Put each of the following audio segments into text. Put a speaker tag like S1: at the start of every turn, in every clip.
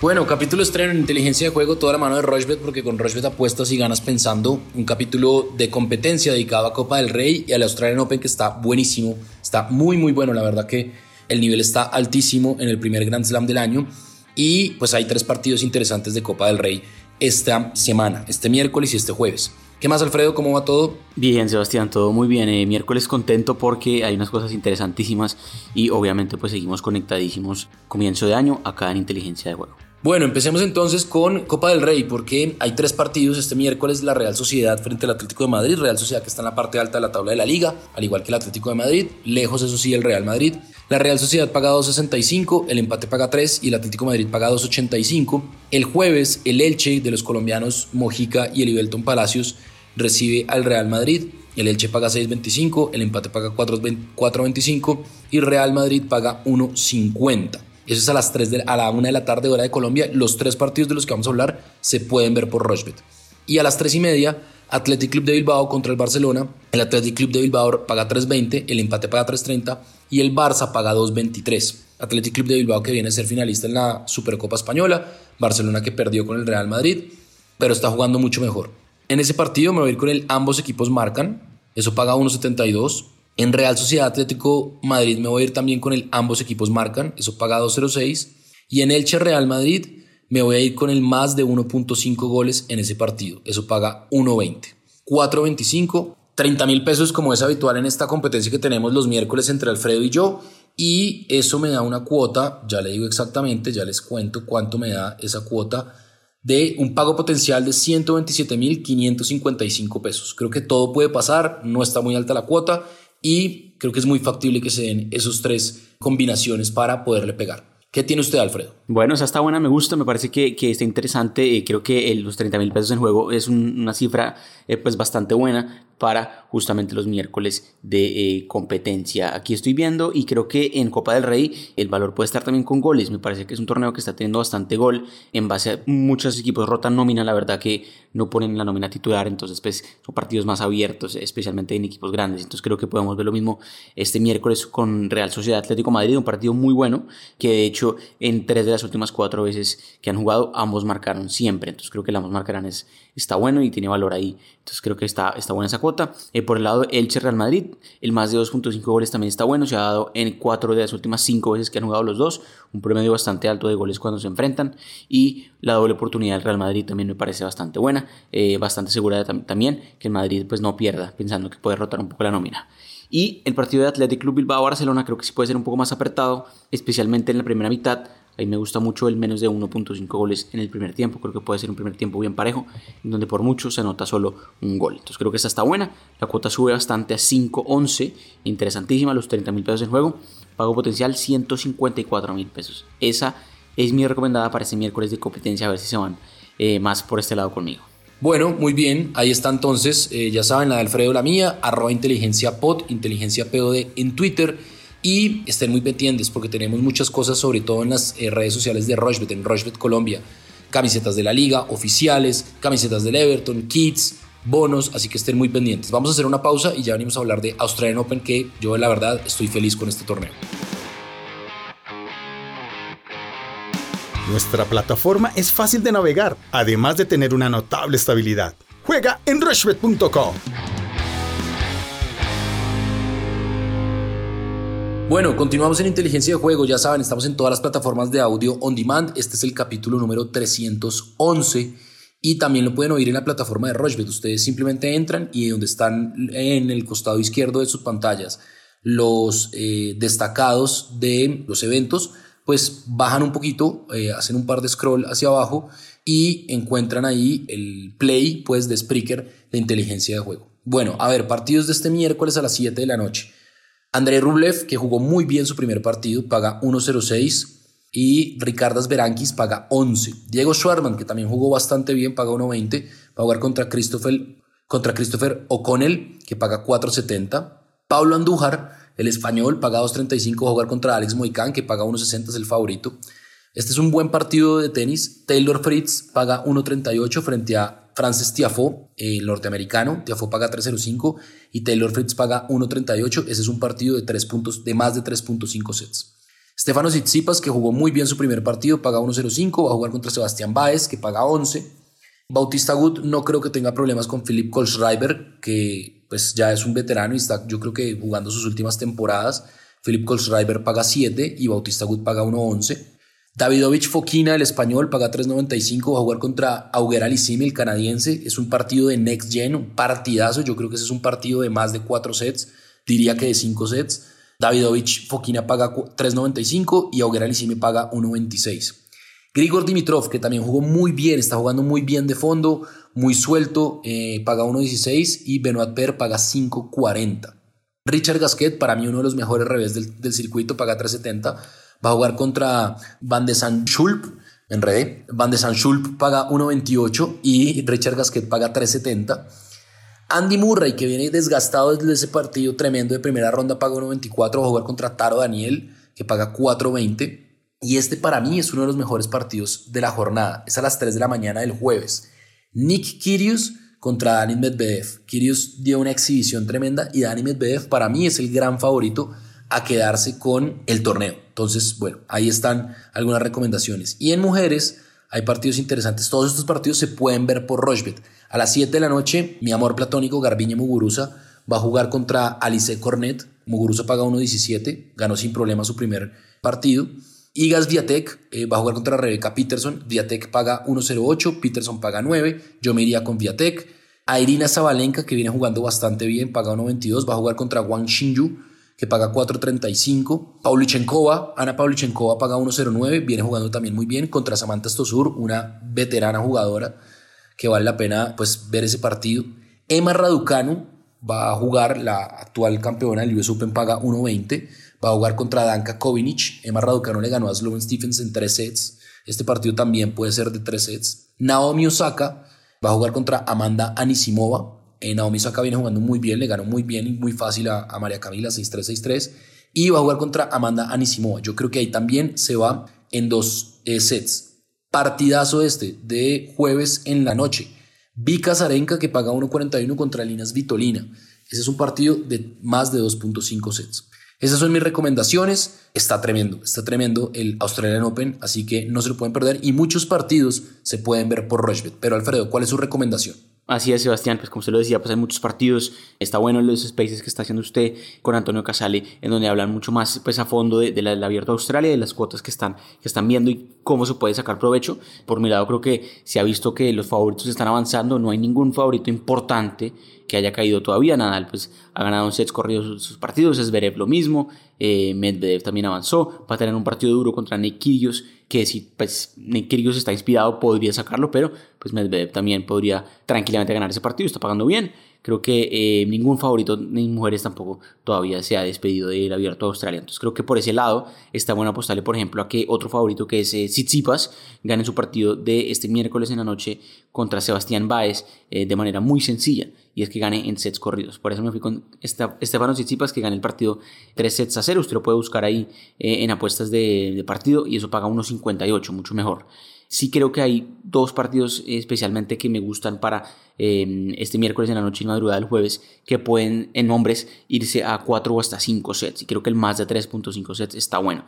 S1: Bueno, capítulo estreno en inteligencia de juego, toda la mano de Rochbet, porque con Rochbet apuestas y ganas pensando. Un capítulo de competencia dedicado a Copa del Rey y al Australian Open que está buenísimo, está muy muy bueno, la verdad que el nivel está altísimo en el primer Grand Slam del año y pues hay tres partidos interesantes de Copa del Rey esta semana, este miércoles y este jueves. ¿Qué más, Alfredo? ¿Cómo va todo?
S2: Bien, Sebastián, todo muy bien. Eh, miércoles contento porque hay unas cosas interesantísimas y obviamente pues seguimos conectadísimos comienzo de año acá en Inteligencia de Juego.
S1: Bueno, empecemos entonces con Copa del Rey, porque hay tres partidos este miércoles, la Real Sociedad frente al Atlético de Madrid, Real Sociedad que está en la parte alta de la tabla de la liga, al igual que el Atlético de Madrid, lejos eso sí el Real Madrid. La Real Sociedad paga 2.65, el empate paga 3 y el Atlético de Madrid paga 2.85. El jueves el Elche de los colombianos Mojica y el Ibelton Palacios recibe al Real Madrid. El Elche paga 6.25, el empate paga 4.25 y Real Madrid paga 1.50. Eso es a las 3 de, a la 1 de la tarde, hora de Colombia. Los tres partidos de los que vamos a hablar se pueden ver por Rochbet. Y a las 3 y media, Athletic Club de Bilbao contra el Barcelona. El Athletic Club de Bilbao paga 3.20, el empate paga 3.30 y el Barça paga 2.23. Athletic Club de Bilbao que viene a ser finalista en la Supercopa Española. Barcelona que perdió con el Real Madrid, pero está jugando mucho mejor. En ese partido me voy a ir con el ambos equipos marcan. Eso paga 1.72. En Real Sociedad Atlético Madrid me voy a ir también con el ambos equipos marcan, eso paga 2.06. Y en Elche Real Madrid me voy a ir con el más de 1.5 goles en ese partido, eso paga 1.20. 4.25, 30 mil pesos como es habitual en esta competencia que tenemos los miércoles entre Alfredo y yo. Y eso me da una cuota, ya le digo exactamente, ya les cuento cuánto me da esa cuota de un pago potencial de 127.555 pesos. Creo que todo puede pasar, no está muy alta la cuota y creo que es muy factible que se den esos tres combinaciones para poderle pegar. ¿Qué tiene usted, Alfredo?
S2: Bueno, esa está buena, me gusta, me parece que, que está interesante. Eh, creo que los 30 mil pesos en juego es una cifra eh, pues bastante buena para justamente los miércoles de eh, competencia. Aquí estoy viendo y creo que en Copa del Rey el valor puede estar también con goles. Me parece que es un torneo que está teniendo bastante gol. En base a muchos equipos rotan nómina, la verdad que no ponen la nómina titular, entonces pues son partidos más abiertos, especialmente en equipos grandes. Entonces creo que podemos ver lo mismo este miércoles con Real Sociedad Atlético Madrid, un partido muy bueno, que de hecho en tres de las últimas cuatro veces que han jugado ambos marcaron siempre. Entonces creo que ambos marcarán es, está bueno y tiene valor ahí. Entonces creo que está, está buena esa cuota. Eh, por el lado Elche Real Madrid, el más de 2.5 goles también está bueno. Se ha dado en cuatro de las últimas cinco veces que han jugado los dos. Un promedio bastante alto de goles cuando se enfrentan. Y la doble oportunidad del Real Madrid también me parece bastante buena. Eh, bastante segura también que el Madrid pues no pierda pensando que puede rotar un poco la nómina. Y el partido de Athletic Club Bilbao Barcelona creo que sí puede ser un poco más apretado, especialmente en la primera mitad Ahí me gusta mucho el menos de 1.5 goles en el primer tiempo. Creo que puede ser un primer tiempo bien parejo, donde por mucho se anota solo un gol. Entonces creo que esta está buena. La cuota sube bastante a 5.11. Interesantísima, los 30 mil pesos en juego. Pago potencial 154 mil pesos. Esa es mi recomendada para este miércoles de competencia. A ver si se van eh, más por este lado conmigo.
S1: Bueno, muy bien, ahí está entonces, eh, ya saben, la de Alfredo, la mía, arroba inteligencia pod, inteligencia POD en Twitter y estén muy pendientes porque tenemos muchas cosas, sobre todo en las eh, redes sociales de Rochbet, en Rochbet Colombia. Camisetas de la liga, oficiales, camisetas del Everton, kits, bonos, así que estén muy pendientes. Vamos a hacer una pausa y ya venimos a hablar de Australian Open, que yo la verdad estoy feliz con este torneo.
S3: Nuestra plataforma es fácil de navegar, además de tener una notable estabilidad. Juega en rushbet.com.
S1: Bueno, continuamos en inteligencia de juego. Ya saben, estamos en todas las plataformas de audio on demand. Este es el capítulo número 311 y también lo pueden oír en la plataforma de Rochbet. Ustedes simplemente entran y donde están en el costado izquierdo de sus pantallas los eh, destacados de los eventos, pues bajan un poquito, eh, hacen un par de scroll hacia abajo y encuentran ahí el play pues de Spreaker de inteligencia de juego. Bueno, a ver, partidos de este miércoles a las 7 de la noche. André Rublev, que jugó muy bien su primer partido, paga 1.06 y Ricardas Berankis paga 11. Diego Schwarman, que también jugó bastante bien, paga 1.20. Va a jugar contra Christopher, contra Christopher O'Connell, que paga 4.70. Pablo Andújar, el español, paga 2.35. Va a jugar contra Alex Moicán, que paga 1.60, es el favorito. Este es un buen partido de tenis. Taylor Fritz paga 1.38 frente a Francis Tiafoe, el norteamericano. Tiafoe paga 3.05 y Taylor Fritz paga 1.38. Ese es un partido de, tres puntos, de más de 3.5 sets. Stefano Tsitsipas, que jugó muy bien su primer partido, paga 1.05, va a jugar contra Sebastián Baez, que paga 11. Bautista Gut no creo que tenga problemas con Philip Kohlschreiber, que pues ya es un veterano y está yo creo que jugando sus últimas temporadas. Philip Kohlschreiber paga 7 y Bautista Gut paga 1.11. Davidovich Fokina, el español, paga 3.95, va a jugar contra Auger Aliassime, el canadiense. Es un partido de Next Gen, un partidazo. Yo creo que ese es un partido de más de 4 sets, diría que de 5 sets. Davidovich Fokina paga 3.95 y Auger Aliassime paga 1.26. Grigor Dimitrov, que también jugó muy bien, está jugando muy bien de fondo, muy suelto, eh, paga 1.16 y Benoit Per paga 5.40. Richard Gasquet, para mí uno de los mejores revés del, circuito, paga 3.70. Va a jugar contra Van de San Schulp, en red. Van de San Schulp paga 1.28 y Richard Gasquet paga 3.70. Andy Murray, que viene desgastado desde ese partido tremendo de primera ronda, paga 1.24. Va a jugar contra Taro Daniel, que paga 4.20. Y este para mí es uno de los mejores partidos de la jornada. Es a las 3 de la mañana del jueves. Nick Kyrgios contra Dani Medvedev. Kyrgios dio una exhibición tremenda y Dani Medvedev para mí es el gran favorito a quedarse con el torneo. Entonces, bueno, ahí están algunas recomendaciones. Y en mujeres hay partidos interesantes. Todos estos partidos se pueden ver por Rochbet. A las 7 de la noche, mi amor platónico Garbiñe Muguruza va a jugar contra Alice Cornet. Muguruza paga 1.17, ganó sin problema su primer partido. Igas Viatek eh, va a jugar contra Rebecca Peterson. Viatek paga 1.08, Peterson paga 9. Yo me iría con Viatek. A Irina Zabalenka, que viene jugando bastante bien, paga 1.22. Va a jugar contra Wang Xinyu, que paga 4.35. Paulichenkova, Ana Paulichenkova paga 1.09. Viene jugando también muy bien contra Samantha Stosur, una veterana jugadora que vale la pena pues, ver ese partido. Emma Raducanu va a jugar, la actual campeona del US Open, paga 1.20. Va a jugar contra Danka Kovinic. Emma Raducanu le ganó a Sloane Stephens en tres sets. Este partido también puede ser de tres sets. Naomi Osaka va a jugar contra Amanda Anisimova. Eh, Naomi Osaka viene jugando muy bien, le ganó muy bien y muy fácil a, María Camila 6-3, 6-3. Y va a jugar contra Amanda Anisimova. Yo creo que ahí también se va en dos eh, sets. Partidazo este de jueves en la noche. Vika Zarenka que paga 1.41 contra Linas Vitolina. Ese es un partido de más de 2.5 sets. Esas son mis recomendaciones. Está tremendo, está tremendo el Australian Open, así que no se lo pueden perder y muchos partidos se pueden ver por Rochbet. Pero Alfredo, ¿cuál es su recomendación?
S2: Así es, Sebastián, pues como usted lo decía, pues hay muchos partidos, está bueno los spaces que está haciendo usted con Antonio Casale, en donde hablan mucho más pues a fondo de, la, abierto Australia, de las cuotas que están, que están viendo y cómo se puede sacar provecho. Por mi lado creo que se ha visto que los favoritos están avanzando, no hay ningún favorito importante que haya caído todavía. Nadal pues ha ganado un sets corridos sus, partidos, es Zverev lo mismo, eh, Medvedev también avanzó, va a tener un partido duro contra Nick que si pues, Kyrgios está inspirado podría sacarlo, pero pues Medvedev también podría tranquilamente ganar ese partido, está pagando bien. Creo que eh, ningún favorito, ni mujeres tampoco, todavía se ha despedido del abierto de Australia. Entonces creo que por ese lado está bueno apostarle, por ejemplo, a que otro favorito que es eh, Tsitsipas gane su partido de este miércoles en la noche contra Sebastián Baez eh, de manera muy sencilla y es que gane en sets corridos. Por eso me fui con Estefano Tsitsipas que gane el partido 3 sets a 0. Usted lo puede buscar ahí en apuestas de, de partido y eso paga 1.58, mucho mejor. Sí creo que hay dos partidos especialmente que me gustan para em, este miércoles en la noche y madrugada del jueves que pueden en hombres irse a 4 o hasta 5 sets y creo que el más de 3.5 sets está bueno.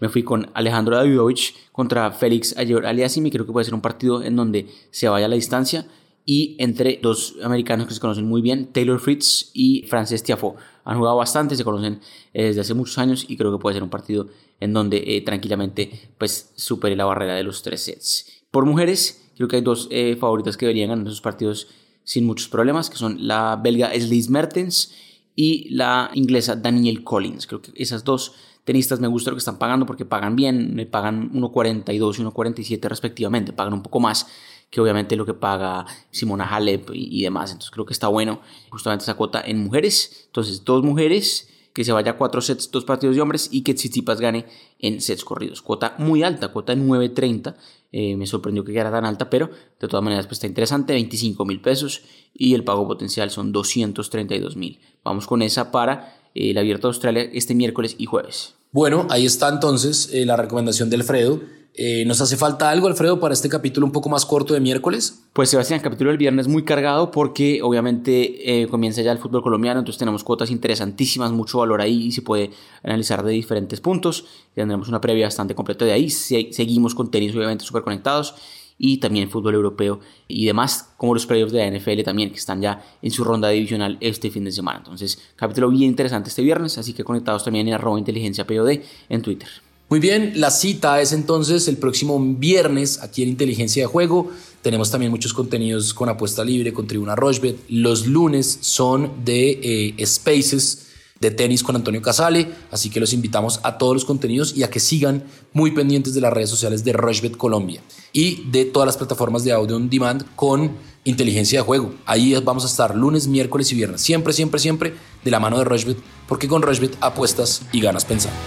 S2: Me fui con Alejandro Davidovich contra Félix Ayer Aliassime, creo que puede ser un partido en donde se vaya a la distancia y entre dos americanos que se conocen muy bien, Taylor Fritz y Frances Tiafoe. Han jugado bastante, se conocen eh, desde hace muchos años y creo que puede ser un partido en donde eh, tranquilamente pues supere la barrera de los tres sets. Por mujeres, creo que hay dos eh, favoritas que deberían ganar esos partidos sin muchos problemas, que son la belga Sliss Mertens y la inglesa Danielle Collins. Creo que esas dos tenistas me gusta lo que están pagando porque pagan bien, me pagan 1.42 y 1.47 respectivamente, pagan un poco más que obviamente lo que paga Simona Halep y, demás. Entonces creo que está bueno justamente esa cuota en mujeres. Entonces, dos mujeres que se vaya a cuatro sets, dos partidos de hombres y que Tsitsipas gane en sets corridos. Cuota muy alta, cuota de 9.30. Eh, me sorprendió que quedara tan alta, pero de todas maneras pues está interesante, 25 mil pesos y el pago potencial son 232 mil. Vamos con esa para el Abierto de Australia este miércoles y jueves.
S1: Bueno, ahí está entonces eh, la recomendación de Alfredo. Eh, ¿Nos hace falta algo, Alfredo, para este capítulo un poco más corto de miércoles?
S2: Pues Sebastián, el capítulo del viernes muy cargado porque obviamente eh, comienza ya el fútbol colombiano, entonces tenemos cuotas interesantísimas, mucho valor ahí y se puede analizar de diferentes puntos. Tendremos una previa bastante completa de ahí. seguimos con tenis obviamente súper conectados y también fútbol europeo y demás, como los playoffs de la NFL también, que están ya en su ronda divisional este fin de semana. Entonces, capítulo bien interesante este viernes, así que conectados también en arroba inteligencia POD en Twitter.
S1: Muy bien, la cita es entonces el próximo viernes aquí en Inteligencia de Juego. Tenemos también muchos contenidos con apuesta libre, con Tribuna Rochbet. Los lunes son de eh, Spaces de tenis con Antonio Casale, así que los invitamos a todos los contenidos y a que sigan muy pendientes de las redes sociales de Rushbet Colombia y de todas las plataformas de audio on demand con inteligencia de juego. Ahí vamos a estar lunes, miércoles y viernes, siempre, siempre, siempre de la mano de Rushbet, porque con Rushbet apuestas y ganas pensando.